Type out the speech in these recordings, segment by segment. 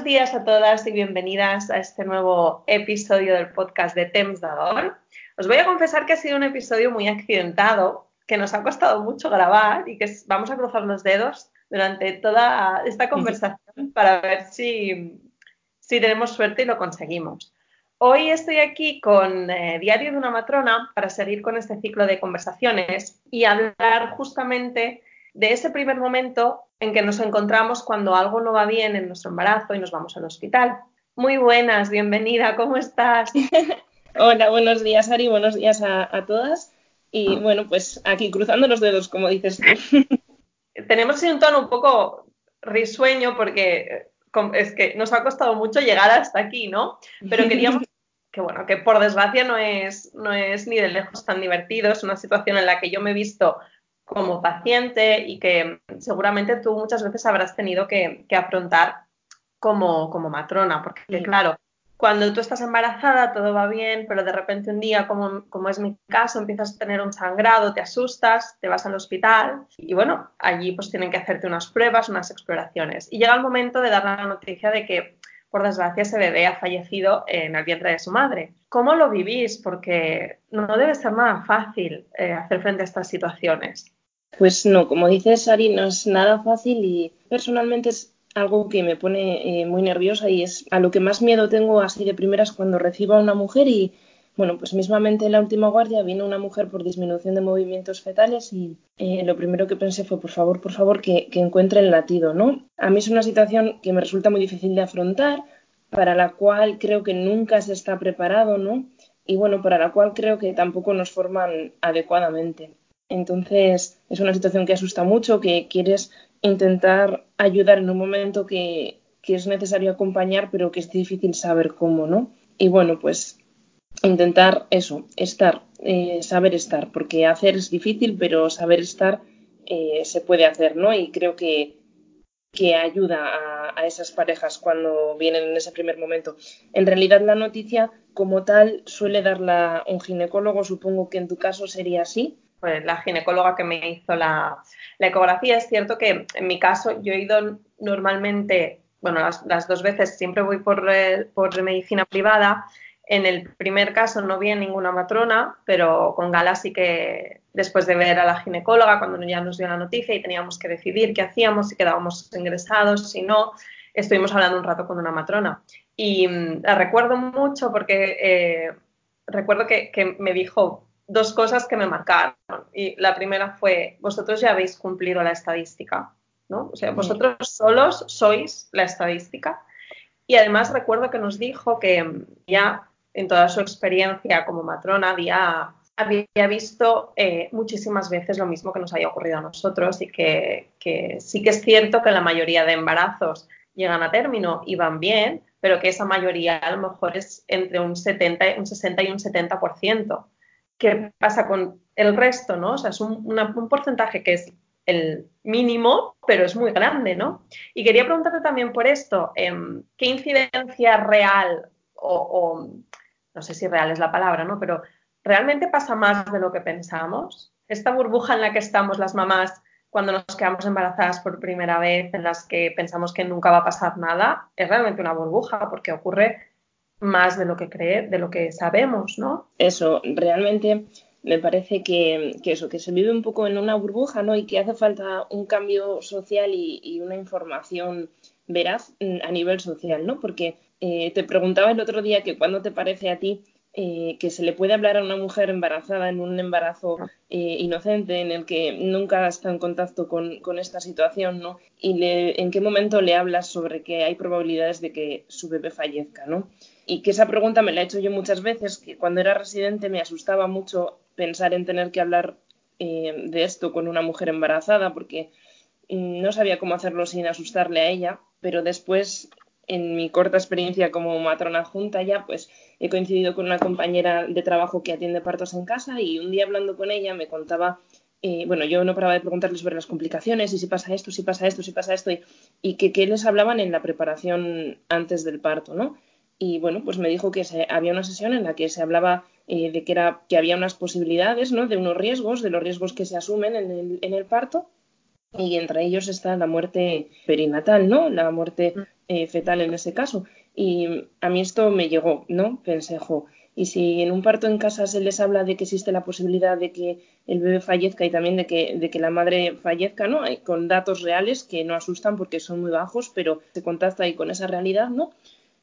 Buenos días a todas y bienvenidas a este nuevo episodio del podcast de Temps d'Ador. Os voy a confesar que ha sido un episodio muy accidentado, que nos ha costado mucho grabar y que vamos a cruzar los dedos durante toda esta conversación para ver si, si tenemos suerte y lo conseguimos. Hoy estoy aquí con eh, Diario de una Matrona para seguir con este ciclo de conversaciones y hablar justamente de ese primer momento en que nos encontramos cuando algo no va bien en nuestro embarazo y nos vamos al hospital. Muy buenas, bienvenida, ¿cómo estás? Hola, buenos días, Ari, buenos días a, todas. Y bueno, pues aquí cruzando los dedos, como dices tú. Tenemos un tono un poco risueño porque eh, es que nos ha costado mucho llegar hasta aquí, ¿no? Pero queríamos que bueno, que por desgracia no es, no es ni de lejos tan divertido, es una situación en la que yo me he visto como paciente y que seguramente tú muchas veces habrás tenido que, afrontar como, como, matrona, porque claro, cuando tú estás embarazada todo va bien, pero de repente un día, como, como, es mi caso, empiezas a tener un sangrado, te asustas, te vas al hospital y bueno, allí pues tienen que hacerte unas pruebas, unas exploraciones. Y llega el momento de dar la noticia de que, por desgracia, ese bebé ha fallecido en el vientre de su madre. ¿Cómo lo vivís? Porque no debe ser nada fácil eh, hacer frente a estas situaciones. Pues no, como dices, Ari, no es nada fácil y personalmente es algo que me pone eh, muy nerviosa y es a lo que más miedo tengo así de primeras cuando recibo a una mujer y bueno, pues mismamente en la última guardia vino una mujer por disminución de movimientos fetales y eh, lo primero que pensé fue, por favor, por favor, que, que encuentre el latido, ¿no? A mí es una situación que me resulta muy difícil de afrontar, para la cual creo que nunca se está preparado, ¿no? Y bueno, para la cual creo que tampoco nos forman adecuadamente. Entonces, es una situación que asusta mucho, que quieres intentar ayudar en un momento que, es necesario acompañar, pero que es difícil saber cómo, ¿no? Y bueno, pues intentar eso, estar, eh, saber estar, porque hacer es difícil, pero saber estar eh, se puede hacer, ¿no? Y creo que, que ayuda a, a, esas parejas cuando vienen en ese primer momento. En realidad la noticia como tal suele darla un ginecólogo, supongo que en tu caso sería así, pues, la ginecóloga que me hizo la, ecografía. Es cierto que en mi caso yo he ido normalmente, bueno, las, dos veces siempre voy por, eh, por, medicina privada. En el primer caso no vi a ninguna matrona, pero con Gala sí que después de ver a la ginecóloga, cuando ya nos dio la noticia y teníamos que decidir qué hacíamos, si quedábamos ingresados, si no, estuvimos hablando un rato con una matrona. Y mm, la recuerdo mucho porque eh, recuerdo que, que me dijo, dos cosas que me marcaron. Y la primera fue, vosotros ya habéis cumplido la estadística, ¿no? O sea, vosotros solos sois la estadística. Y además recuerdo que nos dijo que ya en toda su experiencia como matrona había, había visto eh, muchísimas veces lo mismo que nos había ocurrido a nosotros y que, que sí que es cierto que la mayoría de embarazos llegan a término y van bien, pero que esa mayoría a lo mejor es entre un, 70, un 60 y un 70% qué pasa con el resto, ¿no? O sea, es un, porcentaje que es el mínimo, pero es muy grande, ¿no? Y quería preguntarte también por esto, em, ¿qué incidencia real o, no sé si real es la palabra, ¿no? Pero ¿realmente pasa más de lo que pensamos? Esta burbuja en la que estamos las mamás cuando nos quedamos embarazadas por primera vez, en las que pensamos que nunca va a pasar nada, es realmente una burbuja porque ocurre más de lo que cree, de lo que sabemos, ¿no? Eso, realmente me parece que, eso, que se vive un poco en una burbuja, ¿no? Y que hace falta un cambio social y, una información veraz mm, a nivel social, ¿no? Porque eh, te preguntaba el otro día que cuándo te parece a ti eh, que se le puede hablar a una mujer embarazada en un embarazo eh, inocente en el que nunca está en contacto con, con esta situación, ¿no? Y en qué momento le hablas sobre que hay probabilidades de que su bebé fallezca, ¿no? Y que esa pregunta me la he hecho yo muchas veces, que cuando era residente me asustaba mucho pensar en tener que hablar eh, de esto con una mujer embarazada, porque mm, no sabía cómo hacerlo sin asustarle a ella, pero después, en mi corta experiencia como matrona junta ya, pues he coincidido con una compañera de trabajo que atiende partos en casa y un día hablando con ella me contaba eh, bueno, yo no paraba de preguntarle sobre las complicaciones y si pasa esto, si pasa esto, si pasa esto, y, y que, que, les hablaban en la preparación antes del parto, ¿no? Y bueno, pues me dijo que se, había una sesión en la que se hablaba eh, de que, era, que había unas posibilidades, ¿no? De unos riesgos, de los riesgos que se asumen en el, en el parto y entre ellos está la muerte perinatal, ¿no? La muerte eh, fetal en ese caso. Y a mí esto me llegó, ¿no? Pensé, jo, y si en un parto en casa se les habla de que existe la posibilidad de que el bebé fallezca y también de que, de que la madre fallezca, ¿no? Con datos reales que no asustan porque son muy bajos, pero se contacta ahí con esa realidad, ¿no?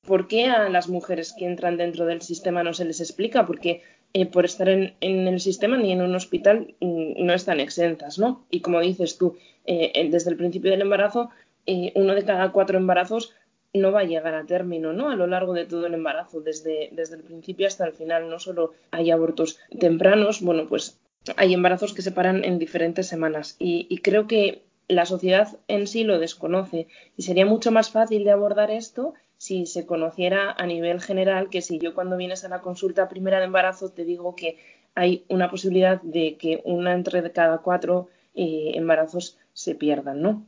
¿Por qué a las mujeres que entran dentro del sistema no se les explica? Porque eh, por estar en, el sistema ni en un hospital mm, no están exentas, ¿no? Y como dices tú, eh, desde el principio del embarazo, eh, uno de cada cuatro embarazos no va a llegar a término, ¿no? A lo largo de todo el embarazo, desde, desde el principio hasta el final. No solo hay abortos tempranos, bueno, pues hay embarazos que se paran en diferentes semanas. Y, creo que la sociedad en sí lo desconoce y sería mucho más fácil de abordar esto si se conociera a nivel general que si yo cuando vienes a la consulta primera de embarazo te digo que hay una posibilidad de que una entre cada cuatro eh, embarazos se pierdan, ¿no?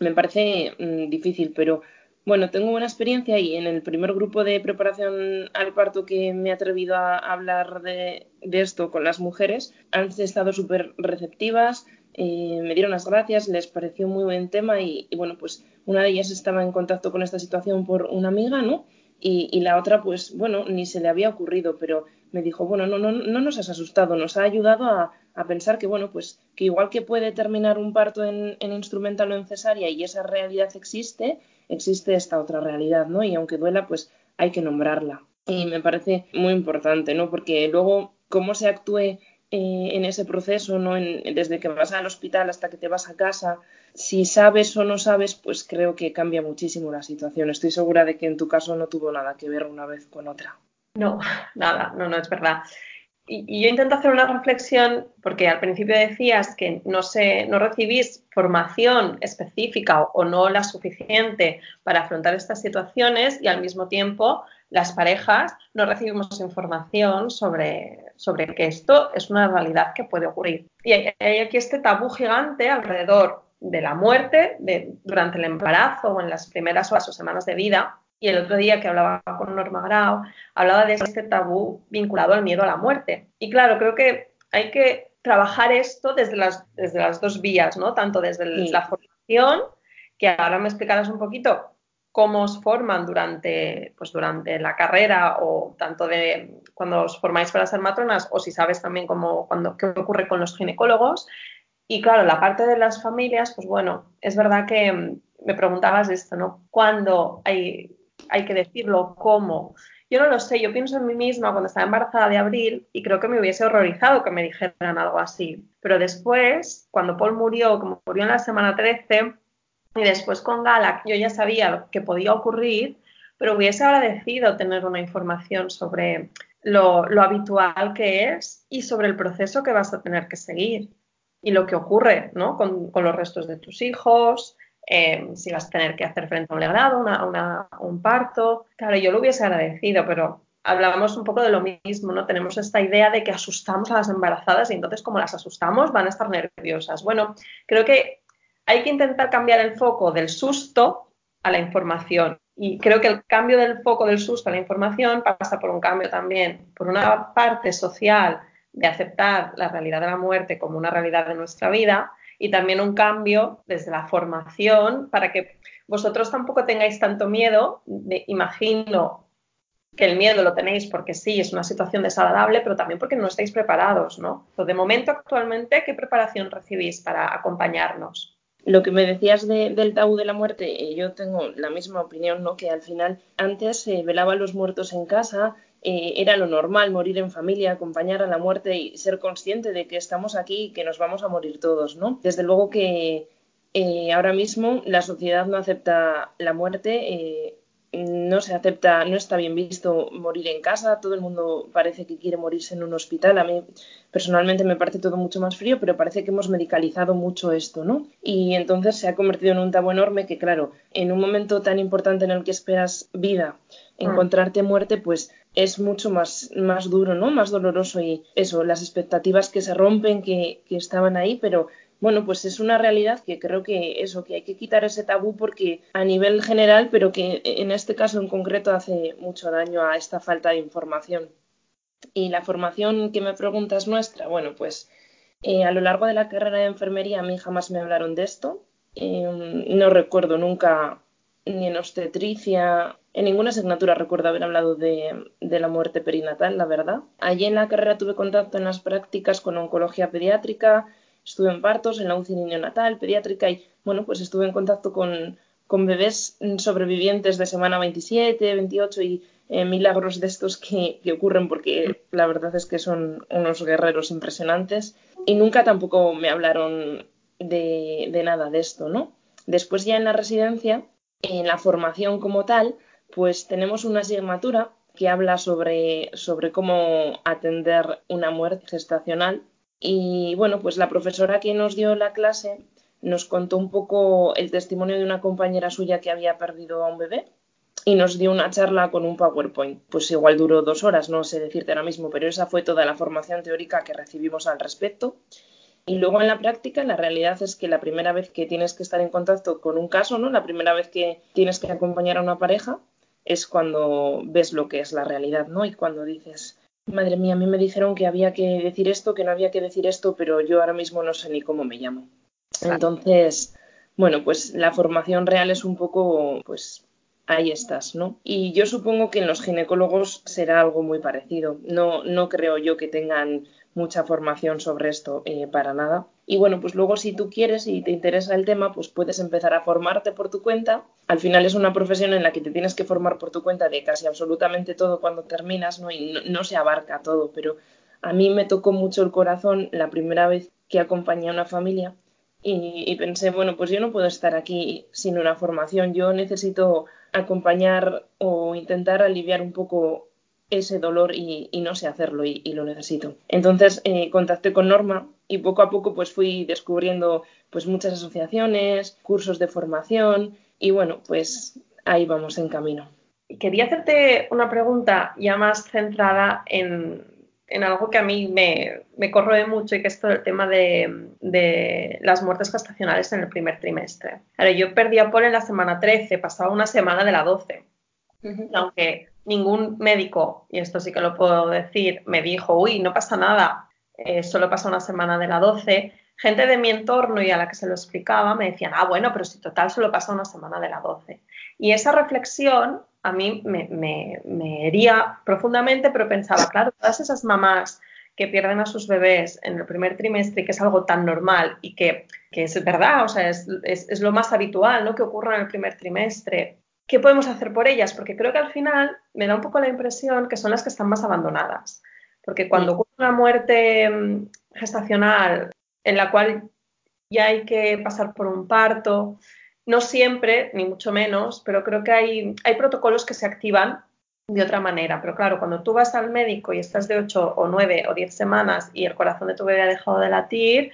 Me parece mm, difícil, pero bueno, tengo buena experiencia y en el primer grupo de preparación al parto que me he atrevido a hablar de, esto con las mujeres, han estado súper receptivas, eh, me dieron las gracias, les pareció muy buen tema y, bueno, pues una de ellas estaba en contacto con esta situación por una amiga, ¿no? Y, la otra, pues bueno, ni se le había ocurrido, pero me dijo, bueno, no, no, no nos has asustado, nos ha ayudado a, pensar que, bueno, pues que igual que puede terminar un parto en, en instrumental o en cesárea y esa realidad existe, existe esta otra realidad, ¿no? Y aunque duela, pues hay que nombrarla. Y me parece muy importante, ¿no? Porque luego, cómo se actúe eh, en ese proceso, ¿no? desde que vas al hospital hasta que te vas a casa, si sabes o no sabes, pues creo que cambia muchísimo la situación. Estoy segura de que en tu caso no tuvo nada que ver una vez con otra. No, nada, no, no es verdad. Y, yo intento hacer una reflexión, porque al principio decías que no, recibís formación específica o, no la suficiente para afrontar estas situaciones y al mismo tiempo las parejas no recibimos información sobre, sobre que esto es una realidad que puede ocurrir. Y hay, aquí este tabú gigante alrededor de la muerte durante el embarazo o en las primeras horas o semanas de vida y el otro día que hablaba con Norma Grau, hablaba de este tabú vinculado al miedo a la muerte. Y claro, creo que hay que trabajar esto desde las, desde las dos vías, ¿no? Tanto desde la formación, que ahora me explicarás un poquito cómo os forman durante, pues durante la carrera o tanto de cuando os formáis para ser matronas o si sabes también cómo, cuando, qué ocurre con los ginecólogos. Y claro, la parte de las familias, pues bueno, es verdad que me preguntabas esto, ¿no? Cuando hay hay que decirlo, cómo. Yo no lo sé, yo pienso en mí misma cuando estaba embarazada de abril y creo que me hubiese horrorizado que me dijeran algo así. Pero después, cuando Paul murió, como murió en la semana 13, y después con Gala, yo ya sabía que podía ocurrir, pero hubiese agradecido tener una información sobre lo, habitual que es y sobre el proceso que vas a tener que seguir y lo que ocurre ¿no? con los restos de tus hijos, eh, si vas a tener que hacer frente a un legrado, una, un parto. Claro, yo lo hubiese agradecido, pero hablábamos un poco de lo mismo, ¿no? Tenemos esta idea de que asustamos a las embarazadas y entonces como las asustamos van a estar nerviosas. Bueno, creo que hay que intentar cambiar el foco del susto a la información. Y creo que el cambio del foco del susto a la información pasa por un cambio también, por una parte social de aceptar la realidad de la muerte como una realidad de nuestra vida y también un cambio desde la formación para que vosotros tampoco tengáis tanto miedo. imagino que el miedo lo tenéis porque sí, es una situación desagradable, pero también porque no estáis preparados, ¿no? de momento, actualmente, ¿qué preparación recibís para acompañarnos? Lo que me decías del tabú de la muerte, eh, yo tengo la misma opinión, ¿no? Que al final antes se velaban los muertos en casa, eh, era lo normal morir en familia, acompañar a la muerte y ser consciente de que estamos aquí y que nos vamos a morir todos, ¿no? Desde luego que eh, ahora mismo la sociedad no acepta la muerte, eh, no se acepta, no está bien visto morir en casa, todo el mundo parece que quiere morirse en un hospital. A mí personalmente me parece todo mucho más frío, pero parece que hemos medicalizado mucho esto, ¿no? Y entonces se ha convertido en un tabú enorme que, claro, en un momento tan importante en el que esperas vida. Encontrarte muerte, pues es mucho más, más duro, ¿no? Más doloroso y eso, las expectativas que se rompen, que, que estaban ahí, pero bueno, pues es una realidad que creo que eso, que hay que quitar ese tabú porque a nivel general, pero que en este caso en concreto hace mucho daño a esta falta de información. Y la formación que me preguntas nuestra, bueno, pues eh, a lo largo de la carrera de enfermería a mí jamás me hablaron de esto. Em, no recuerdo nunca ni en obstetricia, en ninguna asignatura recuerdo haber hablado de, la muerte perinatal, la verdad. Allí en la carrera tuve contacto en las prácticas con oncología pediátrica, estuve en partos, en la UCI niño natal, pediátrica y, bueno, pues estuve en contacto con, bebés sobrevivientes de semana 27, 28 y eh, milagros de estos que, que, ocurren porque la verdad es que son unos guerreros impresionantes y nunca tampoco me hablaron de, de nada de esto, ¿no? Después ya en la residencia, en la formación como tal, pues tenemos una asignatura que habla sobre, sobre cómo atender una muerte gestacional y bueno, pues la profesora que nos dio la clase nos contó un poco el testimonio de una compañera suya que había perdido a un bebé y nos dio una charla con un PowerPoint. Pues igual duró dos horas, no sé decirte ahora mismo, pero esa fue toda la formación teórica que recibimos al respecto. Y luego en la práctica, la realidad es que la primera vez que tienes que estar en contacto con un caso, ¿no? La primera vez que tienes que acompañar a una pareja es cuando ves lo que es la realidad, ¿no? Y cuando dices, madre mía, a mí me dijeron que había que decir esto, que no había que decir esto, pero yo ahora mismo no sé ni cómo me llamo. Entonces, bueno, pues la formación real es un poco, pues ahí estás, ¿no? Y yo supongo que en los ginecólogos será algo muy parecido. No, no creo yo que tengan mucha formación sobre esto eh, para nada. Y bueno, pues luego si tú quieres y te interesa el tema, pues puedes empezar a formarte por tu cuenta. Al final es una profesión en la que te tienes que formar por tu cuenta de casi absolutamente todo cuando terminas, ¿no? Y no, se abarca todo, pero a mí me tocó mucho el corazón la primera vez que acompañé a una familia y, y, pensé, bueno, pues yo no puedo estar aquí sin una formación, yo necesito acompañar o intentar aliviar un poco ese dolor y, y no sé hacerlo y, y lo necesito. Entonces eh, contacté con Norma y poco a poco pues fui descubriendo pues muchas asociaciones, cursos de formación y bueno, pues ahí vamos en camino. Quería hacerte una pregunta ya más centrada en, en algo que a mí me, me, corroe mucho y que es todo el tema de, de, las muertes gestacionales en el primer trimestre. Ahora, yo perdí a Paul en la semana 13, pasaba una semana de la 12. Uh -huh. Aunque ningún médico, y esto sí que lo puedo decir, me dijo, uy, no pasa nada, eh, solo pasa una semana de la 12. Gente de mi entorno y a la que se lo explicaba me decían, ah, bueno, pero si total solo pasa una semana de la 12. Y esa reflexión a mí me, me, hería profundamente, pero pensaba, claro, todas esas mamás que pierden a sus bebés en el primer trimestre que es algo tan normal y que, que es verdad, o sea, es, es, es, lo más habitual, ¿no? Que ocurra en el primer trimestre. ¿Qué podemos hacer por ellas? Porque creo que al final me da un poco la impresión que son las que están más abandonadas. Porque cuando ocurre una muerte mm, gestacional en la cual ya hay que pasar por un parto, no siempre, ni mucho menos, pero creo que hay, hay protocolos que se activan de otra manera. Pero claro, cuando tú vas al médico y estás de 8 o 9 o 10 semanas y el corazón de tu bebé ha dejado de latir,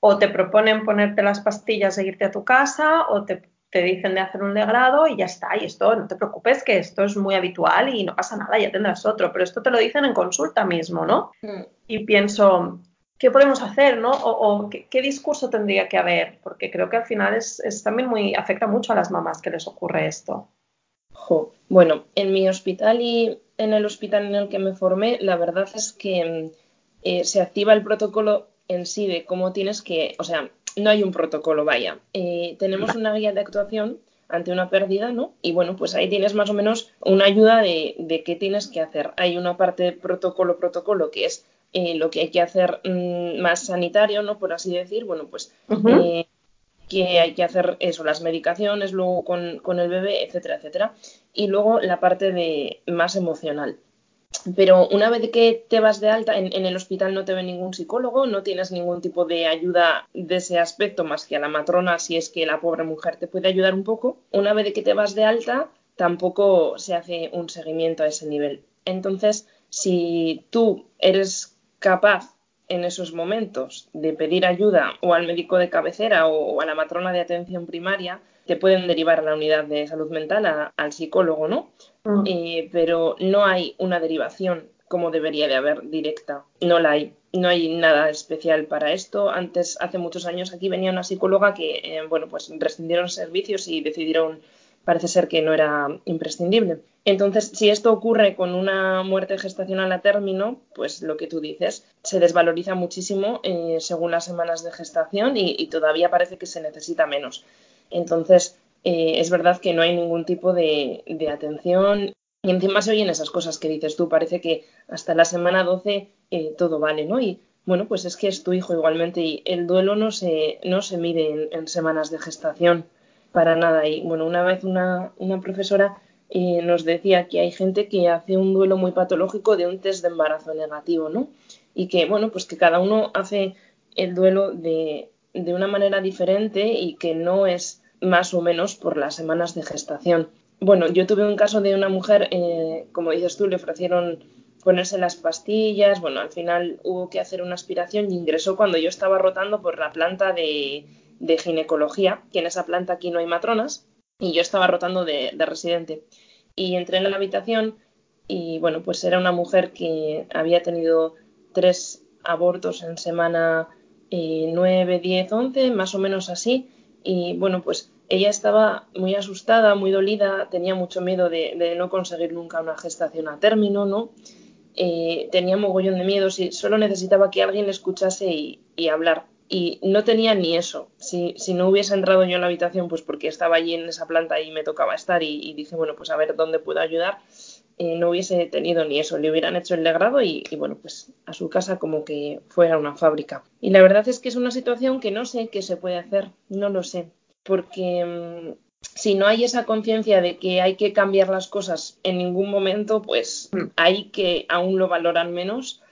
o te proponen ponerte las pastillas e irte a tu casa, o te, te dicen de hacer un legrado y ya está. Y esto, no te preocupes, que esto es muy habitual y no pasa nada, ya tendrás otro. Pero esto te lo dicen en consulta mismo, ¿no? Mm. Y pienso, ¿qué podemos hacer, no? O, o ¿qué, ¿qué, discurso tendría que haber? Porque creo que al final es, es, también muy, afecta mucho a las mamás que les ocurre esto. Jo. Bueno, en mi hospital y en el hospital en el que me formé, la verdad es que eh, se activa el protocolo en sí de cómo tienes que, o sea, no hay un protocolo, vaya. Eh, tenemos una guía de actuación ante una pérdida, ¿no? Y bueno, pues ahí tienes más o menos una ayuda de, de qué tienes que hacer. Hay una parte protocolo, protocolo, que es eh, lo que hay que hacer mmm, más sanitario, ¿no? Por así decir, bueno, pues uh -huh. eh, que hay que hacer eso, las medicaciones, luego con, con, el bebé, etcétera, etcétera. Y luego la parte de más emocional. Pero una vez que te vas de alta, en, el hospital no te ve ningún psicólogo, no tienes ningún tipo de ayuda de ese aspecto más que a la matrona, si es que la pobre mujer te puede ayudar un poco. Una vez que te vas de alta, tampoco se hace un seguimiento a ese nivel. Entonces, si tú eres capaz en esos momentos de pedir ayuda o al médico de cabecera o a la matrona de atención primaria, te pueden derivar a la unidad de salud mental, a, al psicólogo, ¿no? Mm. Eh, pero no hay una derivación como debería de haber directa. No la hay. No hay nada especial para esto. Antes, hace muchos años, aquí venía una psicóloga que, eh, bueno, pues rescindieron servicios y decidieron parece ser que no era imprescindible. Entonces, si esto ocurre con una muerte gestacional a término, pues lo que tú dices, se desvaloriza muchísimo eh, según las semanas de gestación y, y, todavía parece que se necesita menos. Entonces, eh, es verdad que no hay ningún tipo de, atención y encima se oyen esas cosas que dices tú, parece que hasta la semana 12 eh, todo vale, ¿no? Y bueno, pues es que es tu hijo igualmente y el duelo no se, no se mide en, semanas de gestación para nada. Y bueno, una vez una, una profesora eh, nos decía que hay gente que hace un duelo muy patológico de un test de embarazo negativo, ¿no? Y que, bueno, pues que cada uno hace el duelo de, de una manera diferente y que no es más o menos por las semanas de gestación. Bueno, yo tuve un caso de una mujer, eh, como dices tú, le ofrecieron ponerse las pastillas, bueno, al final hubo que hacer una aspiración y ingresó cuando yo estaba rotando por la planta de, ginecología, que en esa planta aquí no hay matronas, y yo estaba rotando de, residente. Y entré en la habitación y bueno, pues era una mujer que había tenido tres abortos en semana eh, 9, 10, 11, más o menos así, y bueno, pues ella estaba muy asustada, muy dolida, tenía mucho miedo de, no conseguir nunca una gestación a término, ¿no? Eh, tenía mogollón de miedo, y solo necesitaba que alguien le escuchase y, hablar. Y no tenía ni eso. Si, no hubiese entrado yo en la habitación, pues porque estaba allí en esa planta y me tocaba estar y, dije, bueno, pues a ver dónde puedo ayudar, eh, no hubiese tenido ni eso. Le hubieran hecho el degrado y, y, bueno, pues a su casa como que fuera una fábrica. Y la verdad es que es una situación que no sé qué se puede hacer, no lo sé porque mm, si no hay esa conciencia de que hay que cambiar las cosas en ningún momento, pues mm. hay que aún lo valoran menos.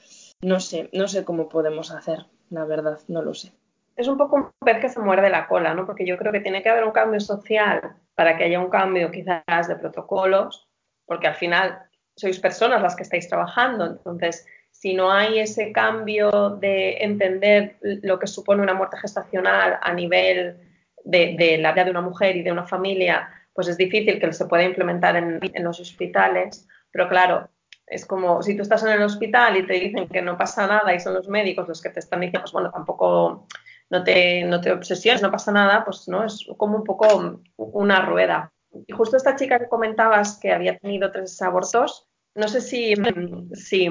No sé, no sé cómo podemos hacer, la verdad, no lo sé. Es un poco un pez que se muerde la cola, ¿no? Porque yo creo que tiene que haber un cambio social para que haya un cambio quizás de protocolos, porque al final sois personas las que estáis trabajando, entonces si no hay ese cambio de entender lo que supone una muerte gestacional a nivel de, la vida de una mujer y de una familia, pues es difícil que se pueda implementar en, los hospitales. Pero claro, es como si tú estás en el hospital y te dicen que no pasa nada y son los médicos los que te están diciendo, pues bueno, tampoco no te, no te obsesiones, no pasa nada, pues no, es como un poco una rueda. Y justo esta chica que comentabas que había tenido tres abortos, no sé si, si,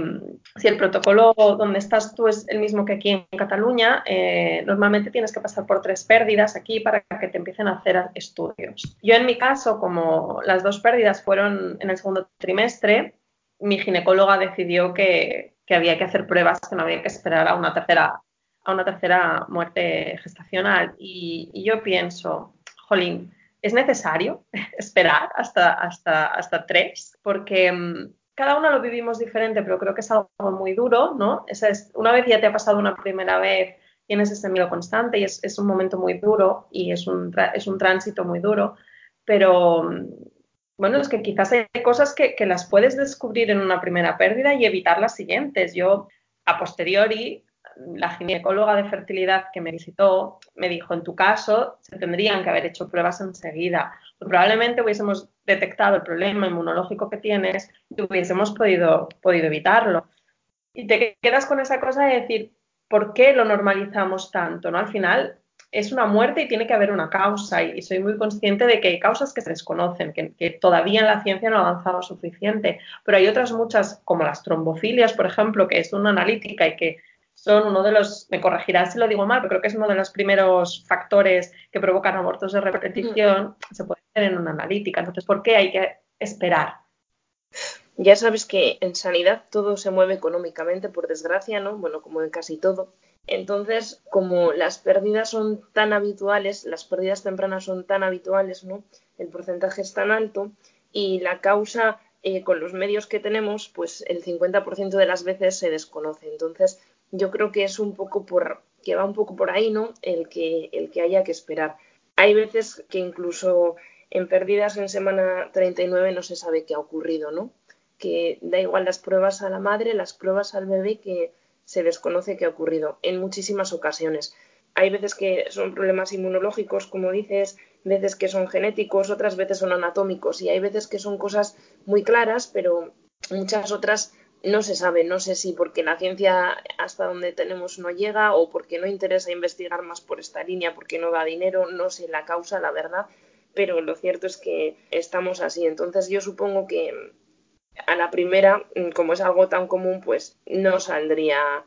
el protocolo donde estás tú es el mismo que aquí en Cataluña. Eh, normalmente tienes que pasar por tres pérdidas aquí para que te empiecen a hacer estudios. Yo en mi caso, como las dos pérdidas fueron en el segundo trimestre, mi ginecóloga decidió que, había que hacer pruebas, que no había que esperar a una tercera, a una tercera muerte gestacional. Y, y yo pienso, jolín, ¿es necesario esperar hasta, hasta, hasta tres? Porque mm, cada uno lo vivimos diferente, pero creo que es algo muy duro, ¿no? es, una vez ya te ha pasado una primera vez, tienes ese miedo constante y es, un momento muy duro y es un, es un tránsito muy duro, pero bueno, es que quizás hay cosas que, que las puedes descubrir en una primera pérdida y evitar las siguientes. Yo, a posteriori, la ginecóloga de fertilidad que me visitó me dijo, en tu caso, se tendrían que haber hecho pruebas enseguida. Probablemente hubiésemos detectado el problema inmunológico que tienes y hubiésemos podido, podido evitarlo. Y te quedas con esa cosa de decir, ¿por qué lo normalizamos tanto? ¿no? Al final es una muerte y tiene que haber una causa y, soy muy consciente de que hay causas que se desconocen, que, que, todavía en la ciencia no ha avanzado suficiente, pero hay otras muchas, como las trombofilias, por ejemplo, que es una analítica y que son uno de los, me corregirás si lo digo mal, pero creo que es uno de los primeros factores que provocan abortos de repetición, se puede hacer en una analítica. Entonces, ¿por qué hay que esperar? Ya sabes que en sanidad todo se mueve económicamente, por desgracia, ¿no? Bueno, como en casi todo. Entonces, como las pérdidas son tan habituales, las pérdidas tempranas son tan habituales, ¿no? El porcentaje es tan alto y la causa eh, con los medios que tenemos, pues el 50% de las veces se desconoce. Entonces, yo creo que es un poco por, que va un poco por ahí, ¿no? El que, el que haya que esperar. Hay veces que incluso en pérdidas en semana 39 no se sabe qué ha ocurrido, ¿no? Que da igual las pruebas a la madre, las pruebas al bebé, que se desconoce qué ha ocurrido en muchísimas ocasiones. Hay veces que son problemas inmunológicos, como dices, veces que son genéticos, otras veces son anatómicos y hay veces que son cosas muy claras, pero muchas otras no se sabe, no sé si porque la ciencia hasta donde tenemos no llega o porque no interesa investigar más por esta línea, porque no da dinero, no sé la causa, la verdad, pero lo cierto es que estamos así. Entonces yo supongo que a la primera, mm, como es algo tan común, pues no saldría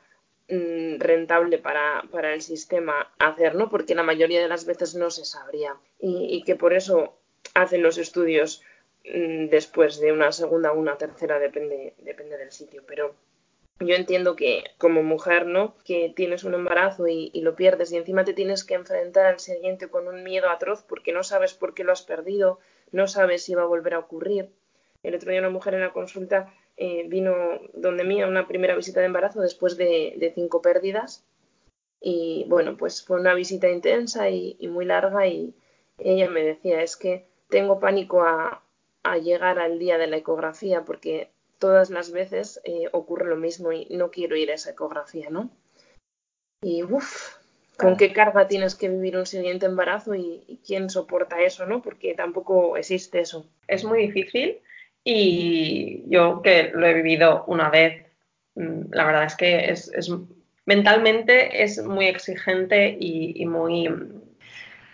mm, rentable para, para el sistema hacer, ¿no? Porque la mayoría de las veces no se sabría. Y, que por eso hacen los estudios después de una segunda una tercera, depende, depende del sitio, pero yo entiendo que como mujer, ¿no? Que tienes un embarazo y, lo pierdes y encima te tienes que enfrentar al siguiente con un miedo atroz porque no sabes por qué lo has perdido, no sabes si va a volver a ocurrir. El otro día una mujer en la consulta eh, vino donde mí a una primera visita de embarazo después de, cinco pérdidas y bueno, pues fue una visita intensa y, muy larga y ella me decía, es que tengo pánico a, a llegar al día de la ecografía porque todas las veces eh, ocurre lo mismo y no quiero ir a esa ecografía, ¿no? Y uff, ¿con qué carga tienes que vivir un siguiente embarazo y, quién soporta eso, ¿no? Porque tampoco existe eso. Es muy difícil y yo que lo he vivido una vez, mm, la verdad es que es, mentalmente es muy exigente y, y muy,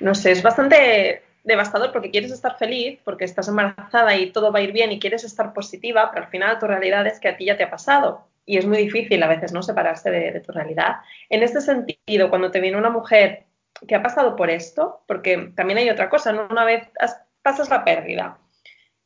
no sé, es bastante devastador porque quieres estar feliz, porque estás embarazada y todo va a ir bien y quieres estar positiva, pero al final tu realidad es que a ti ya te ha pasado. Y es muy difícil a veces no separarse de, tu realidad. En este sentido, cuando te viene una mujer que ha pasado por esto, porque también hay otra cosa, ¿no? una vez pasas la pérdida,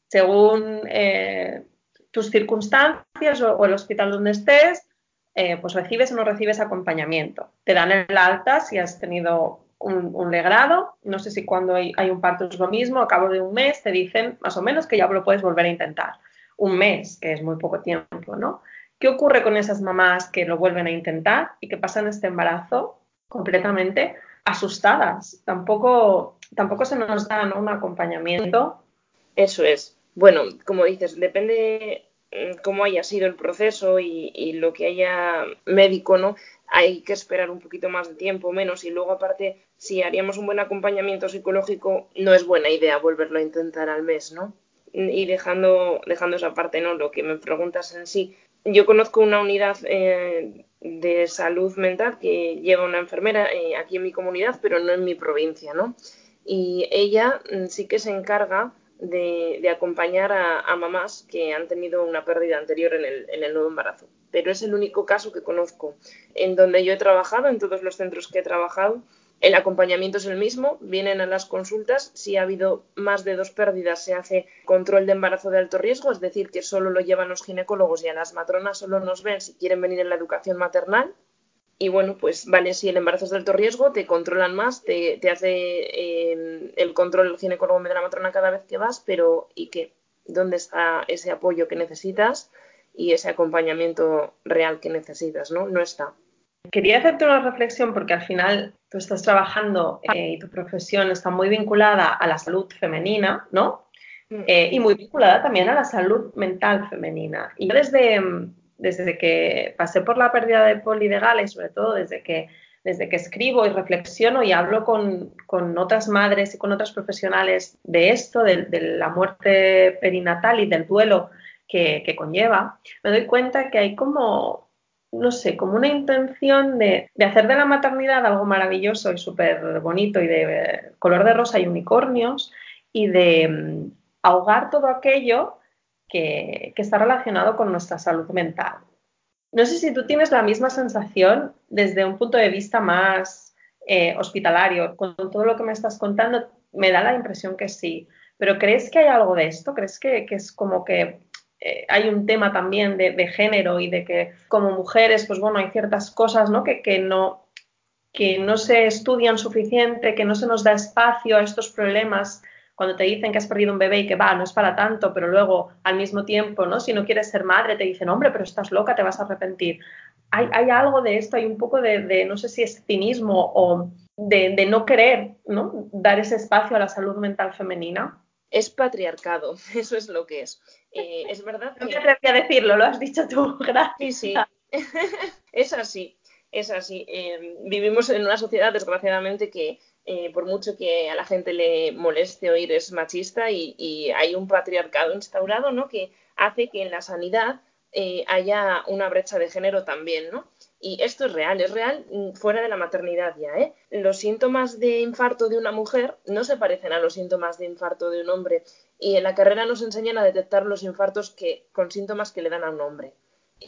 según eh, tus circunstancias o, el hospital donde estés, eh, pues recibes o no recibes acompañamiento. Te dan el alta si has tenido un, legrado, no sé si cuando hay, un parto es lo mismo, a cabo de un mes te dicen más o menos que ya lo puedes volver a intentar. Un mes, que es muy poco tiempo, ¿no? ¿Qué ocurre con esas mamás que lo vuelven a intentar y que pasan este embarazo completamente asustadas? Tampoco, tampoco se nos da un acompañamiento. Eso es. Bueno, como dices, depende cómo haya sido el proceso y, lo que haya médico, ¿no? hay que esperar un poquito más de tiempo, menos, y luego aparte, si haríamos un buen acompañamiento psicológico, no es buena idea volverlo a intentar al mes, ¿no? Y dejando, dejando esa parte, ¿no? Lo que me preguntas en sí. Yo conozco una unidad eh, de salud mental que lleva una enfermera eh, aquí en mi comunidad, pero no en mi provincia, ¿no? Y ella mm, sí que se encarga de, acompañar a, mamás que han tenido una pérdida anterior en el, en el nuevo embarazo pero es el único caso que conozco. En donde yo he trabajado, en todos los centros que he trabajado, el acompañamiento es el mismo, vienen a las consultas, si ha habido más de dos pérdidas se hace control de embarazo de alto riesgo, es decir, que solo lo llevan los ginecólogos y a las matronas solo nos ven si quieren venir en la educación maternal. Y bueno, pues vale, si el embarazo es de alto riesgo, te controlan más, te, hace eh, el control el ginecólogo de la matrona cada vez que vas, pero ¿y qué? ¿Dónde está ese apoyo que necesitas? y ese acompañamiento real que necesitas, ¿no? No está. Quería hacerte una reflexión porque al final tú estás trabajando eh, y tu profesión está muy vinculada a la salud femenina, ¿no? Mm. Eh, y muy vinculada también a la salud mental femenina. Y desde, desde que pasé por la pérdida de Poli de Gala y sobre todo desde que, desde que escribo y reflexiono y hablo con, con otras madres y con otras profesionales de esto, de, de la muerte perinatal y del duelo que, conlleva, me doy cuenta que hay como, no sé, como una intención de, hacer de la maternidad algo maravilloso y súper bonito y de color de rosa y unicornios y de mm, ahogar todo aquello que, está relacionado con nuestra salud mental. No sé si tú tienes la misma sensación desde un punto de vista más eh, hospitalario. Con todo lo que me estás contando, me da la impresión que sí. Pero ¿crees que hay algo de esto? ¿Crees que es como que eh, hay un tema también de, género y de que como mujeres, pues bueno, hay ciertas cosas ¿no? Que, que, no, que no se estudian suficiente, que no se nos da espacio a estos problemas cuando te dicen que has perdido un bebé y que va, no es para tanto, pero luego al mismo tiempo, ¿no? Si no quieres ser madre, te dicen, hombre, pero estás loca, te vas a arrepentir. Hay, hay algo de esto, hay un poco de, de no sé si es cinismo o de, de, no querer, ¿no? Dar ese espacio a la salud mental femenina es patriarcado, eso es lo que es. Eh, es verdad que... No me atreví a decirlo, lo has dicho tú, gracias. Sí, sí, es así, es así. Em, vivimos en una sociedad, desgraciadamente, que eh, por mucho que a la gente le moleste oír, es machista y, hay un patriarcado instaurado, ¿no? Que hace que en la sanidad eh, haya una brecha de género también, ¿no? Y esto es real, es real mm, fuera de la maternidad ya, ¿eh? Los síntomas de infarto de una mujer no se parecen a los síntomas de infarto de un hombre y en la carrera nos enseñan a detectar los infartos que, con síntomas que le dan a un hombre.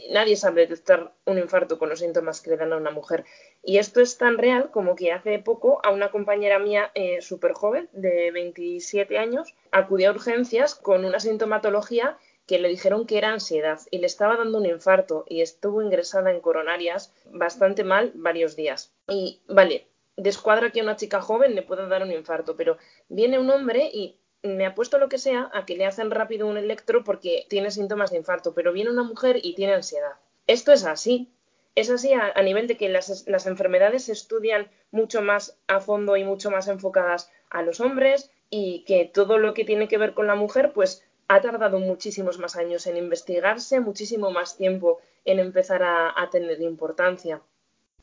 Nadie sabe detectar un infarto con los síntomas que le dan a una mujer. Y esto es tan real como que hace poco a una compañera mía eh, súper joven, de 27 años, acudió a urgencias con una sintomatología que le dijeron que era ansiedad y le estaba dando un infarto y estuvo ingresada en coronarias bastante mal varios días. Y vale, descuadra que a una chica joven le pueda dar un infarto, pero viene un hombre y me ha puesto lo que sea a que le hacen rápido un electro porque tiene síntomas de infarto, pero viene una mujer y tiene ansiedad. Esto es así. Es así a, nivel de que las, las, enfermedades se estudian mucho más a fondo y mucho más enfocadas a los hombres y que todo lo que tiene que ver con la mujer, pues ha tardado muchísimos más años en investigarse, muchísimo más tiempo en empezar a, tener importancia.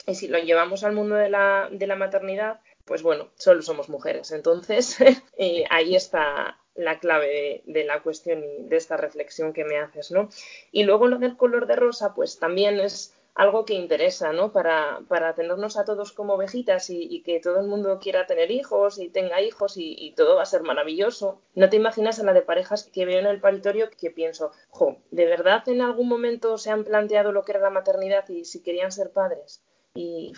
Y si lo llevamos al mundo de la, de la maternidad, pues bueno, solo somos mujeres. Entonces, eh, ahí está la clave de, la cuestión y de esta reflexión que me haces, ¿no? Y luego lo del color de rosa, pues también es algo que interesa, ¿no? Para, para tenernos a todos como ovejitas y, que todo el mundo quiera tener hijos y tenga hijos y, todo va a ser maravilloso. No te imaginas a la de parejas que veo en el paritorio que pienso, jo, ¿de verdad en algún momento se han planteado lo que era la maternidad y si querían ser padres? Y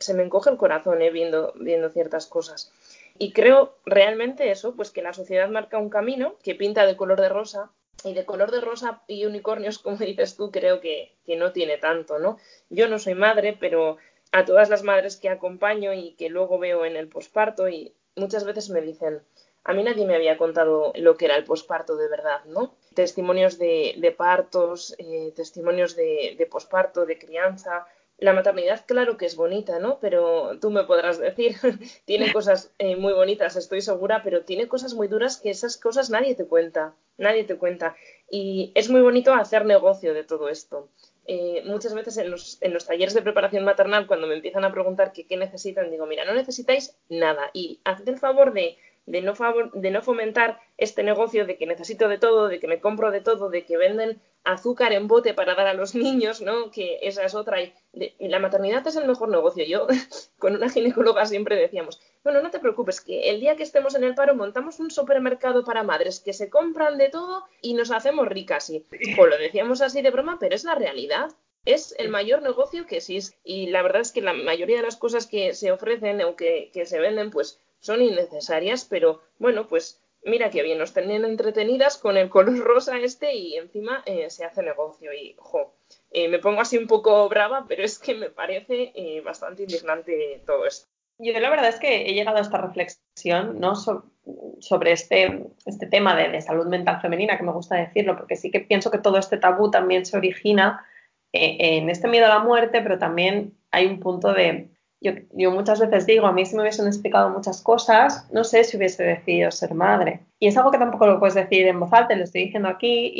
se me encoge el corazón ¿eh? viendo, ciertas cosas. Y creo realmente eso, pues que la sociedad marca un camino que pinta de color de rosa y de color de rosa y unicornios, como dices tú, creo que, no tiene tanto, ¿no? Yo no soy madre, pero a todas las madres que acompaño y que luego veo en el posparto y muchas veces me dicen, a mí nadie me había contado lo que era el posparto de verdad, ¿no? Testimonios de, de partos, eh, testimonios de, de posparto, de crianza, la maternidad, claro que es bonita, ¿no? Pero tú me podrás decir, tiene cosas eh, muy bonitas, estoy segura, pero tiene cosas muy duras que esas cosas nadie te cuenta, nadie te cuenta. Y es muy bonito hacer negocio de todo esto. Eh, muchas veces en los, en los, talleres de preparación maternal, cuando me empiezan a preguntar qué necesitan, digo, mira, no necesitáis nada y haced el favor de de no, de no fomentar este negocio de que necesito de todo, de que me compro de todo, de que venden azúcar en bote para dar a los niños, ¿no? Que esa es otra. Y la maternidad es el mejor negocio. Yo con una ginecóloga siempre decíamos, bueno, no te preocupes, que el día que estemos en el paro montamos un supermercado para madres que se compran de todo y nos hacemos ricas. Y pues lo decíamos así de broma, pero es la realidad. Es el mayor negocio que existe. Y la verdad es que la mayoría de las cosas que se ofrecen o que, que se venden, pues son innecesarias, pero bueno, pues mira qué bien, nos tenían entretenidas con el color rosa este y encima eh, se hace negocio y, jo, eh, me pongo así un poco brava, pero es que me parece eh, bastante indignante todo esto. Yo la verdad es que he llegado a esta reflexión ¿no? sobre este, este tema de, de, salud mental femenina, que me gusta decirlo, porque sí que pienso que todo este tabú también se origina en este miedo a la muerte, pero también hay un punto de, yo, muchas veces digo, a mí si me hubiesen explicado muchas cosas, no sé si hubiese decidido ser madre. Y es algo que tampoco lo puedes decir en voz alta, lo estoy diciendo aquí.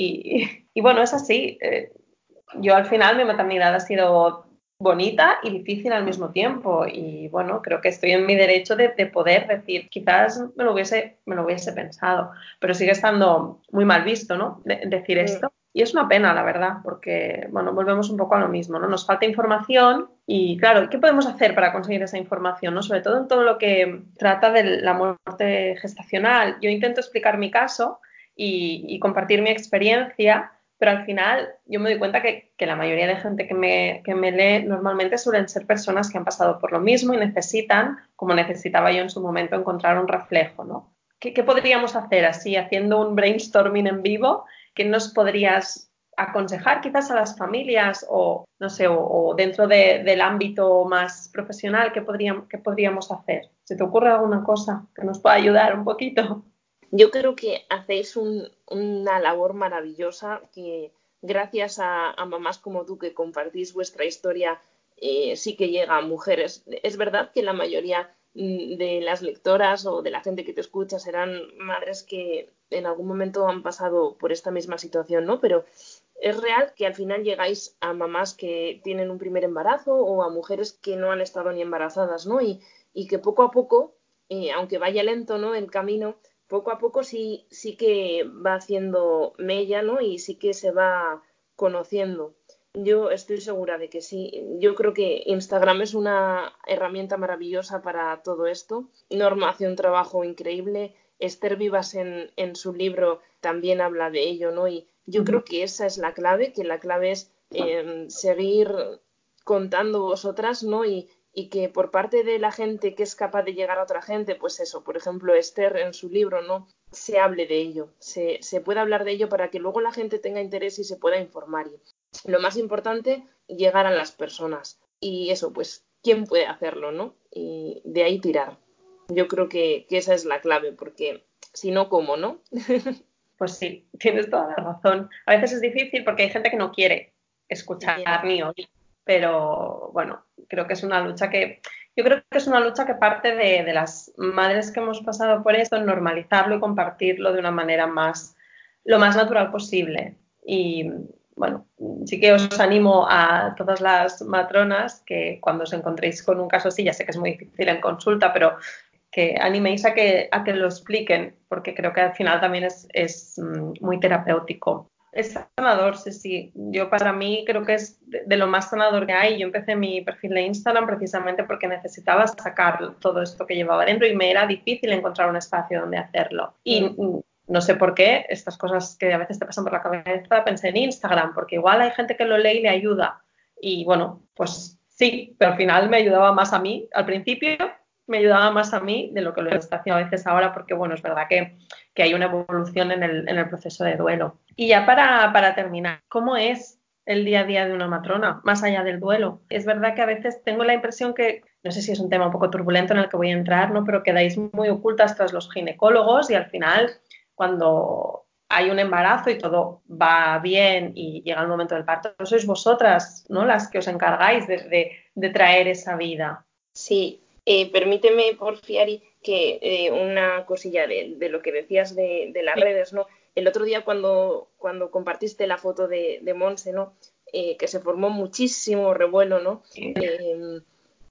Y, bueno, es así. Eh, yo al final mi maternidad ha sido bonita y difícil al mismo tiempo. Y bueno, creo que estoy en mi derecho de, poder decir, quizás me lo, hubiese, me lo hubiese pensado, pero sigue estando muy mal visto, ¿no? decir esto. Y es una pena, la verdad, porque, bueno, volvemos un poco a lo mismo, ¿no? Nos falta información y, claro, ¿qué podemos hacer para conseguir esa información, ¿no? Sobre todo en todo lo que trata de la muerte gestacional. Yo intento explicar mi caso y, compartir mi experiencia, pero al final yo me doy cuenta que, la mayoría de gente que me, que me lee normalmente suelen ser personas que han pasado por lo mismo y necesitan, como necesitaba yo en su momento, encontrar un reflejo, ¿no? ¿Qué, qué podríamos hacer así, haciendo un brainstorming en vivo? ¿Qué nos podrías aconsejar quizás a las familias o, no sé, o, dentro del ámbito más profesional, ¿qué, podríamos, hacer? ¿Se te ocurre alguna cosa que nos pueda ayudar un poquito? Yo creo que hacéis una labor maravillosa que gracias a, mamás como tú que compartís vuestra historia eh, sí que llega a mujeres. Es verdad que la mayoría mm, de las lectoras o de la gente que te escucha serán madres que en algún momento han pasado por esta misma situación, ¿no? Pero es real que al final llegáis a mamás que tienen un primer embarazo o a mujeres que no han estado ni embarazadas, ¿no? Y, que poco a poco, eh, aunque vaya lento, ¿no? El camino, poco a poco sí, sí que va haciendo mella, ¿no? Y sí que se va conociendo. Yo estoy segura de que sí. Yo creo que Instagram es una herramienta maravillosa para todo esto. Norma hace un trabajo increíble. Esther Vivas en, en su libro también habla de ello, ¿no? Y yo creo que esa es la clave, que la clave es em, seguir contando vosotras, ¿no? Y, y que por parte de la gente que es capaz de llegar a otra gente, pues eso, por ejemplo, Esther en su libro, ¿no? Se hable de ello, se, se pueda hablar de ello para que luego la gente tenga interés y se pueda informar. Y lo más importante, llegar a las personas. Y eso, pues, ¿quién puede hacerlo, no? Y de ahí tirar. Yo creo que, que esa es la clave, porque si no, ¿cómo, no? Pues sí, tienes toda la razón. A veces es difícil porque hay gente que no quiere escuchar ni oír, pero bueno, creo que es una lucha que, yo creo que es una lucha que parte de, de las madres que hemos pasado por esto, normalizarlo y compartirlo de una manera más, lo más natural posible. Y bueno, sí que os animo a todas las matronas que cuando os encontréis con un caso así, ya sé que es muy difícil en consulta, pero que animéis a que, a que lo expliquen, porque creo que al final también es, es mm, muy terapéutico. Es sanador, sí, sí. Yo para mí creo que es de, lo más sanador que hay. Yo empecé mi perfil de Instagram precisamente porque necesitaba sacar todo esto que llevaba dentro y me era difícil encontrar un espacio donde hacerlo. Y mm. no sé por qué, estas cosas que a veces te pasan por la cabeza, pensé en Instagram, porque igual hay gente que lo lee y le ayuda. Y bueno, pues sí, pero al final me ayudaba más a mí al principio me ayudaba más a mí de lo que lo está haciendo a veces ahora, porque bueno, es verdad que, que hay una evolución en el, en el, proceso de duelo. Y ya para, para terminar, ¿cómo es el día a día de una matrona, más allá del duelo. Es verdad que a veces tengo la impresión que, no sé si es un tema un poco turbulento en el que voy a entrar, ¿no? pero quedáis muy ocultas tras los ginecólogos y al final, cuando hay un embarazo y todo va bien y llega el momento del parto, sois vosotras ¿no? las que os encargáis de, de, de traer esa vida. Sí, eh, permíteme, Porfiari, que eh, una cosilla de, de, lo que decías de, de las sí. redes, ¿no? El otro día cuando, cuando compartiste la foto de, de Monse, ¿no? Eh, que se formó muchísimo revuelo, ¿no? Sí. Eh,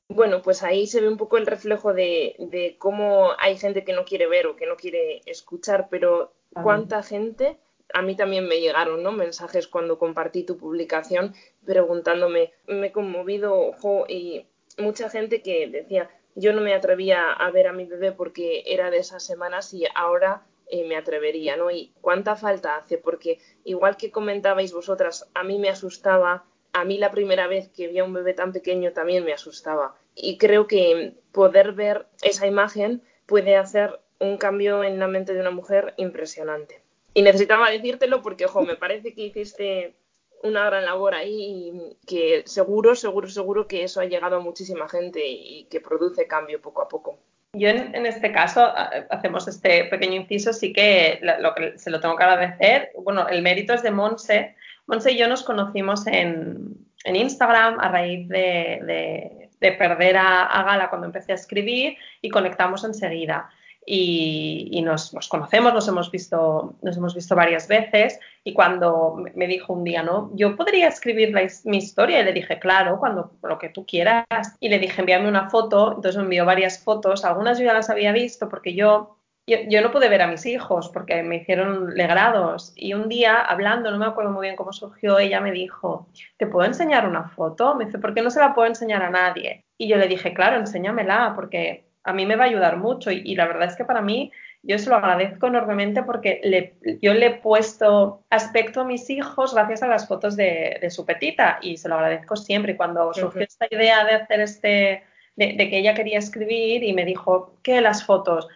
bueno, pues ahí se ve un poco el reflejo de, de, cómo hay gente que no quiere ver o que no quiere escuchar, pero cuánta gente, a mí también me llegaron, ¿no? Mensajes cuando compartí tu publicación preguntándome, me he conmovido, ojo, y mucha gente que decía, yo no me atrevía a ver a mi bebé porque era de esas semanas y ahora eh, me atrevería, ¿no? Y cuánta falta hace, porque igual que comentabais vosotras, a mí me asustaba, a mí la primera vez que vi a un bebé tan pequeño también me asustaba. Y creo que poder ver esa imagen puede hacer un cambio en la mente de una mujer impresionante. Y necesitaba decírtelo porque, ojo, me parece que hiciste una gran labor ahí y que seguro, seguro, seguro que eso ha llegado a muchísima gente y que produce cambio poco a poco. Yo en, este caso hacemos este pequeño inciso, sí que lo que se lo tengo que agradecer. Bueno, el mérito es de Monse. Monse y yo nos conocimos en, en Instagram a raíz de, de, de perder a, Gala cuando empecé a escribir y conectamos enseguida y, nos, nos, conocemos, nos hemos, visto, nos hemos visto varias veces y cuando me dijo un día, ¿no? Yo podría escribir mi historia y le dije, claro, cuando lo que tú quieras. Y le dije, envíame una foto, entonces me envió varias fotos, algunas yo ya las había visto porque yo, yo, yo no pude ver a mis hijos porque me hicieron legrados y un día hablando, no me acuerdo muy bien cómo surgió, ella me dijo, ¿te puedo enseñar una foto? Me dice, ¿por qué no se la puedo enseñar a nadie? Y yo le dije, claro, enséñamela porque a mí me va a ayudar mucho y, y, la verdad es que para mí yo se lo agradezco enormemente porque le, yo le he puesto aspecto a mis hijos gracias a las fotos de, de su petita y se lo agradezco siempre. Y cuando surgió esta idea de hacer este, de, de, que ella quería escribir y me dijo, ¿qué las fotos?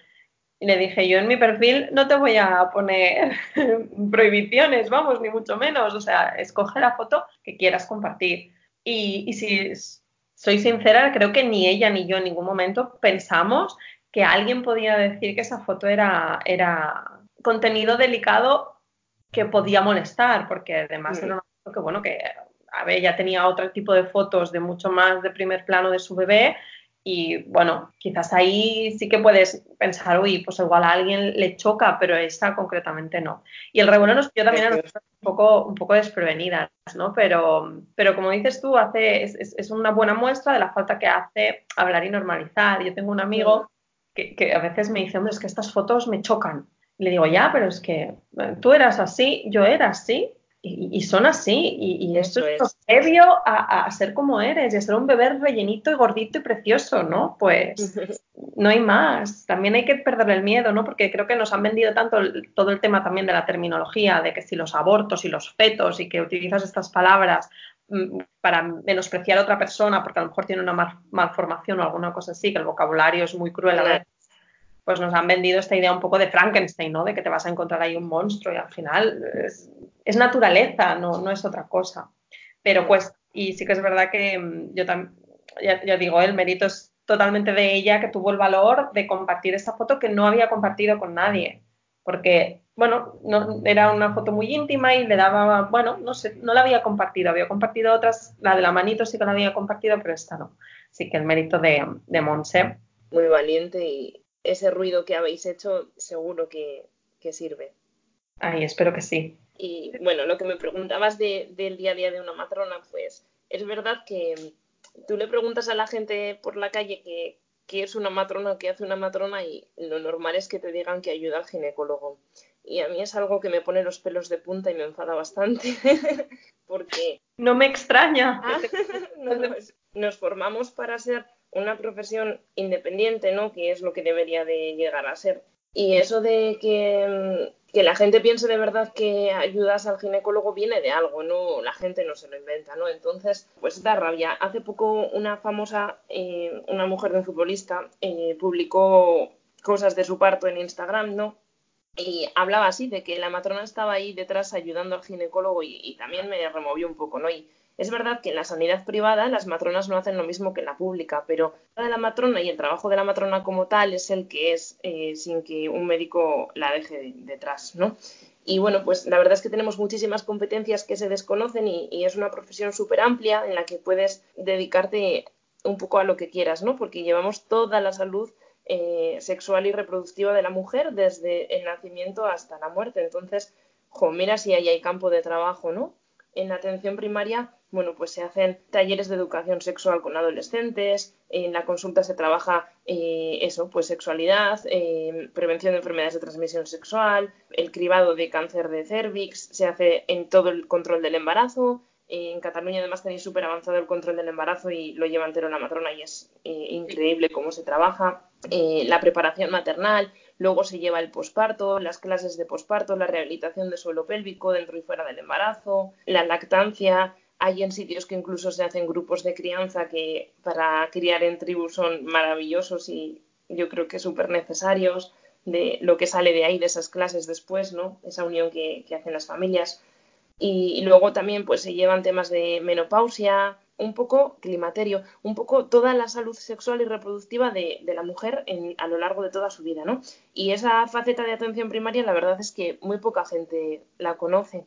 Y le dije, yo en mi perfil no te voy a poner prohibiciones, vamos, ni mucho menos. O sea, escoge la foto que quieras compartir. Y, y si soy sincera, creo que ni ella ni yo en ningún momento pensamos que alguien podía decir que esa foto era, era contenido delicado que podía molestar, porque además mm. era una foto que, bueno, que a ver, ya tenía otro tipo de fotos de mucho más de primer plano de su bebé y bueno, quizás ahí sí que puedes pensar, uy, pues igual a alguien le choca, pero esta concretamente no. Y el revuelo nos pilló también a nosotros un poco, un poco desprevenidas, ¿no? Pero, pero como dices tú, hace, es, es, una buena muestra de la falta que hace hablar y normalizar. Yo tengo un amigo que, que a veces me dice, hombre, es que estas fotos me chocan. Y le digo, ya, pero es que tú eras así, yo era así, y, y, son así, y, y esto es, es previo a, a, ser como eres, y a ser un bebé rellenito y gordito y precioso, ¿no? Pues no hay más. También hay que perderle el miedo, ¿no? Porque creo que nos han vendido tanto el, todo el tema también de la terminología, de que si los abortos y los fetos y que utilizas estas palabras mm, para menospreciar a otra persona porque a lo mejor tiene una malformación o alguna cosa así, que el vocabulario es muy cruel a veces, pues nos han vendido esta idea un poco de Frankenstein, ¿no? De que te vas a encontrar ahí un monstruo y al final es, naturaleza, no, no es otra cosa. Pero pues, y sí que es verdad que mm, yo también, ya, digo, el mérito es totalmente de ella que tuvo el valor de compartir esta foto que no había compartido con nadie. Porque, bueno, no, era una foto muy íntima y le daba, bueno, no sé, no la había compartido. Había compartido otras, la de la manito sí que la había compartido, pero esta no. Así que el mérito de, de Monse. Muy valiente y ese ruido que habéis hecho seguro que, sirve. Ay, espero que sí. Y bueno, lo que me preguntabas del día a día de una matrona, pues es verdad que tú le preguntas a la gente por la calle que, es una matrona, que hace una matrona y lo normal es que te digan que ayuda al ginecólogo. Y a mí es algo que me pone los pelos de punta y me enfada bastante porque... No me extraña. Ah, nos formamos para ser una profesión independiente, ¿no? Que es lo que debería de llegar a ser. Y eso de que, la gente piense de verdad que ayudas al ginecólogo viene de algo, ¿no? La gente no se lo inventa, ¿no? Entonces, pues da rabia. Hace poco una famosa, eh, una mujer de un futbolista, eh, publicó cosas de su parto en Instagram, ¿no? Y hablaba así de que la matrona estaba ahí detrás ayudando al ginecólogo y, también me removió un poco, ¿no? Es verdad que en la sanidad privada las matronas no hacen lo mismo que en la pública, pero la matrona y el trabajo de la matrona como tal es el que es eh, sin que un médico la deje detrás, ¿no? Y bueno, pues la verdad es que tenemos muchísimas competencias que se desconocen y, es una profesión súper amplia en la que puedes dedicarte un poco a lo que quieras, ¿no? Porque llevamos toda la salud eh, sexual y reproductiva de la mujer desde el nacimiento hasta la muerte. Entonces, jo, mira si ahí hay campo de trabajo, ¿no? En la atención primaria bueno, pues se hacen talleres de educación sexual con adolescentes, en la consulta se trabaja eh, eso, pues sexualidad, eh, prevención de enfermedades de transmisión sexual, el cribado de cáncer de cervix, se hace en todo el control del embarazo. en Cataluña además tenéis súper avanzado el control del embarazo y lo lleva entero la matrona y es eh, increíble cómo se trabaja. la preparación maternal, luego se lleva el posparto, las clases de posparto, la rehabilitación de suelo pélvico dentro y fuera del embarazo, la lactancia, hay en sitios que incluso se hacen grupos de crianza que para criar en tribus son maravillosos y yo creo que súper necesarios de lo que sale de ahí, de esas clases después, ¿no? Esa unión que, hacen las familias. Y, luego también pues se llevan temas de menopausia, un poco climaterio, un poco toda la salud sexual y reproductiva de, la mujer a lo largo de toda su vida, ¿no? Y esa faceta de atención primaria la verdad es que muy poca gente la conoce.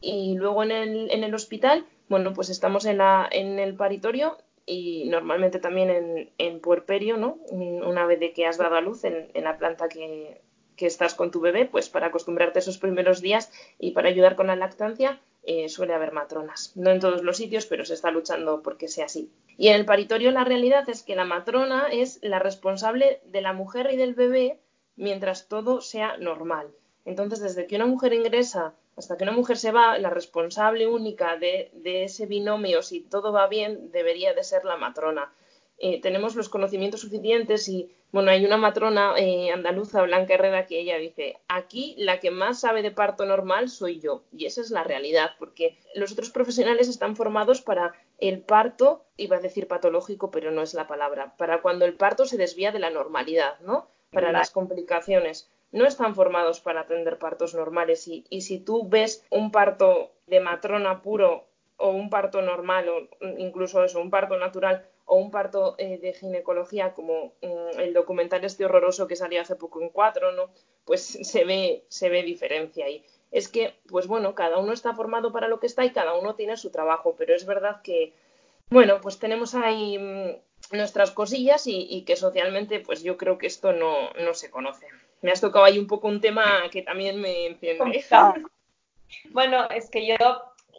Y luego en el, en el hospital bueno, pues estamos en, la, en el paritorio y normalmente también en, en puerperio, ¿no? Una vez de que has dado a luz en, la planta que, que, estás con tu bebé, pues para acostumbrarte esos primeros días y para ayudar con la lactancia eh, suele haber matronas. No en todos los sitios, pero se está luchando porque sea así. Y en el paritorio la realidad es que la matrona es la responsable de la mujer y del bebé mientras todo sea normal. Entonces, desde que una mujer ingresa hasta que una mujer se va, la responsable única de, ese binomio, si todo va bien, debería de ser la matrona. Eh, tenemos los conocimientos suficientes y, bueno, hay una matrona eh, andaluza, Blanca Herrera, que ella dice, aquí la que más sabe de parto normal soy yo. Y esa es la realidad, porque los otros profesionales están formados para el parto, iba a decir patológico, pero no es la palabra, para cuando el parto se desvía de la normalidad, ¿no? Para las complicaciones no están formados para atender partos normales y, si tú ves un parto de matrona puro o un parto normal o incluso eso, un parto natural o un parto eh, de ginecología como mm, el documental este horroroso que salió hace poco en cuatro, ¿no? Pues se ve, se ve diferencia ahí. Es que, pues bueno, cada uno está formado para lo que está y cada uno tiene su trabajo, pero es verdad que, bueno, pues tenemos ahí mm, nuestras cosillas y, y, que socialmente, pues yo creo que esto no, no se conoce me has tocado ahí un poco un tema que también me enciende. Bueno, es que yo,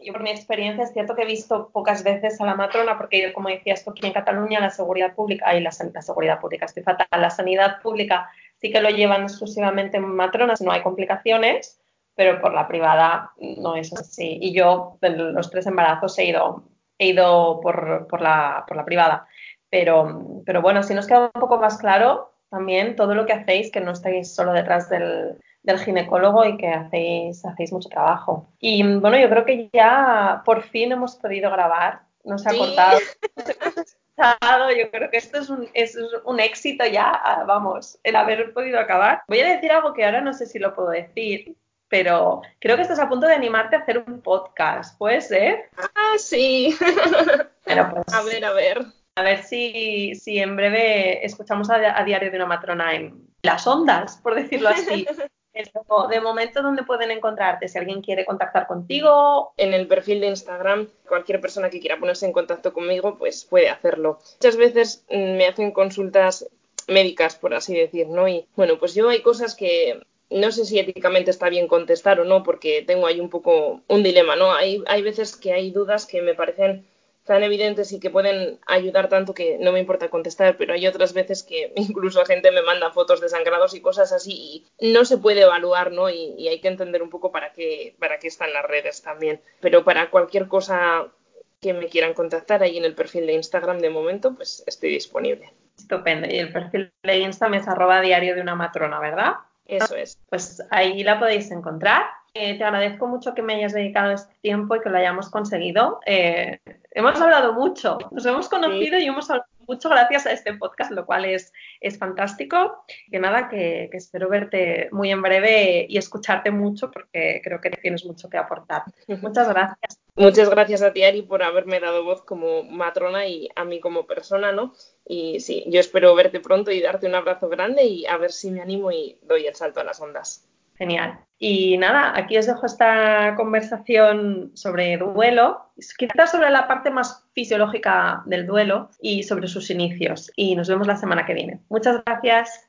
yo por mi experiencia es cierto que he visto pocas veces a la matrona, porque como decías tú, aquí en Cataluña la seguridad pública, ay, la, la seguridad pública, estoy fatal, la sanidad pública sí que lo llevan exclusivamente matronas, no hay complicaciones, pero por la privada no es así. Y yo, en los tres embarazos, he ido, he ido por, por, la, por la privada. Pero, pero bueno, si nos queda un poco más claro, también todo lo que hacéis, que no estáis solo detrás del, del ginecólogo y que hacéis, hacéis mucho trabajo. Y bueno, yo creo que ya por fin hemos podido grabar. Nos ha cortado. Yo creo que esto es un, es un éxito ya, vamos, el haber podido acabar. Voy a decir algo que ahora no sé si lo puedo decir, pero creo que estás a punto de animarte a hacer un podcast, ¿puede ser? Ah, sí. Pues, a ver, a ver. A ver si, si en breve escuchamos a, a, Diario de una Matrona en las ondas, por decirlo así. de momento, ¿dónde pueden encontrarte? Si alguien quiere contactar contigo. En el perfil de Instagram, cualquier persona que quiera ponerse en contacto conmigo, pues puede hacerlo. Muchas veces mm, me hacen consultas médicas, por así decir, ¿no? Y bueno, pues yo hay cosas que no sé si éticamente está bien contestar o no, porque tengo ahí un poco un dilema, ¿no? Hay, hay veces que hay dudas que me parecen tan evidentes y que pueden ayudar tanto que no me importa contestar, pero hay otras veces que incluso gente me manda fotos de sangrados y cosas así y no se puede evaluar, ¿no? Y, hay que entender un poco para qué, para qué están las redes también. Pero para cualquier cosa que me quieran contactar ahí en el perfil de Instagram de momento, pues estoy disponible. Estupendo. Y el perfil de Instagram es arroba diario de una matrona, ¿verdad? Eso es. Pues ahí la podéis encontrar. Eh, te agradezco mucho que me hayas dedicado este tiempo y que lo hayamos conseguido. Eh, hemos hablado mucho, nos hemos conocido y hemos hablado mucho gracias a este podcast, lo cual es, es fantástico. Que nada, que, espero verte muy en breve y escucharte mucho porque creo que tienes mucho que aportar. Muchas gracias. Muchas gracias a ti, Ari, por haberme dado voz como matrona y a mí como persona, ¿no? Y sí, yo espero verte pronto y darte un abrazo grande y a ver si me animo y doy el salto a las ondas. Genial. Y nada, aquí os dejo esta conversación sobre duelo, quizás sobre la parte más fisiológica del duelo y sobre sus inicios. Y nos vemos la semana que viene. Muchas gracias.